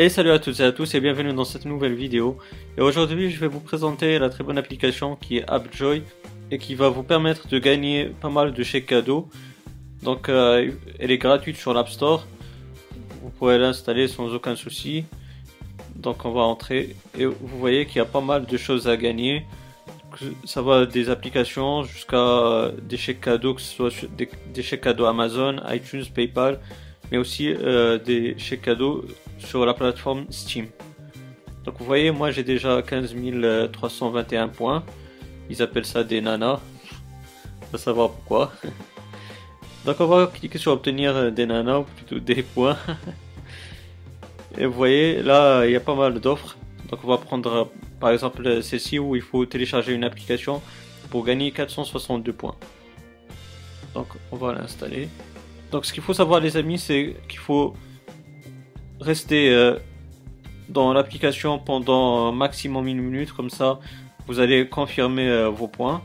Et salut à toutes et à tous et bienvenue dans cette nouvelle vidéo. Et aujourd'hui je vais vous présenter la très bonne application qui est AppJoy et qui va vous permettre de gagner pas mal de chèques cadeaux. Donc euh, elle est gratuite sur l'App Store. Vous pourrez l'installer sans aucun souci. Donc on va entrer et vous voyez qu'il y a pas mal de choses à gagner. Ça va des applications jusqu'à des chèques cadeaux, que ce soit des, chèques cadeaux Amazon, iTunes, PayPal, mais aussi euh, des chèques cadeaux sur la plateforme Steam. Donc vous voyez, moi j'ai déjà 15 321 points. Ils appellent ça des nanas. Va savoir pourquoi. Donc on va cliquer sur obtenir des nanas, ou plutôt des points. Et vous voyez, là il y a pas mal d'offres. Donc on va prendre par exemple celle-ci où il faut télécharger une application pour gagner 462 points. Donc on va l'installer. Donc ce qu'il faut savoir les amis, c'est qu'il faut rester euh, dans l'application pendant maximum une minute, comme ça vous allez confirmer euh, vos points.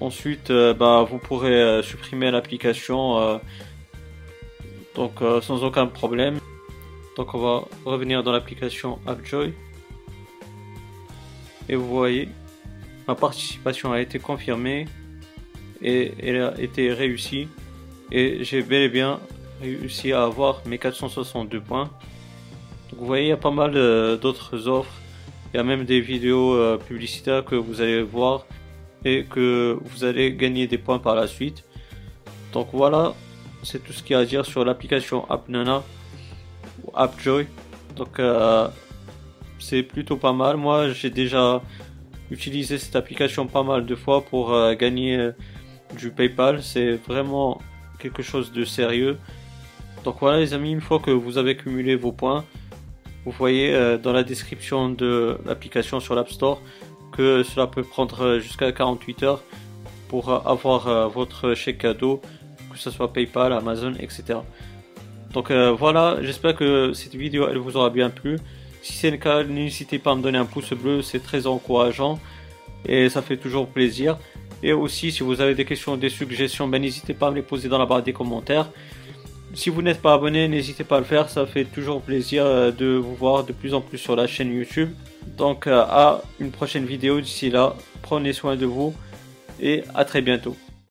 Ensuite, euh, bah, vous pourrez supprimer l'application donc sans aucun problème. Donc on va revenir dans l'application AppJoy. Et vous voyez, ma participation a été confirmée et elle a été réussie. Et j'ai bel et bien réussi à avoir mes 462 points vous voyez, il y a pas mal euh, d'autres offres. Il y a même des vidéos euh, publicitaires que vous allez voir et que vous allez gagner des points par la suite. Donc voilà, c'est tout ce qu'il y a à dire sur l'application AppNana ou AppJoy. Donc euh, c'est plutôt pas mal. Moi j'ai déjà utilisé cette application pas mal de fois pour gagner du PayPal. C'est vraiment quelque chose de sérieux. Donc voilà les amis, une fois que vous avez cumulé vos points, vous voyez euh, dans la description de l'application sur l'App Store que cela peut prendre jusqu'à 48 heures pour avoir euh, votre chèque cadeau, que ce soit PayPal, Amazon, etc. Donc euh, voilà, j'espère que cette vidéo elle vous aura bien plu. Si c'est le cas, n'hésitez pas à me donner un pouce bleu, c'est très encourageant et ça fait toujours plaisir. Et aussi, si vous avez des questions, des suggestions, ben, n'hésitez pas à me les poser dans la barre des commentaires. Si vous n'êtes pas abonné, n'hésitez pas à le faire, ça fait toujours plaisir euh, de vous voir de plus en plus sur la chaîne YouTube. Donc euh, à une prochaine vidéo, d'ici là, prenez soin de vous et à très bientôt.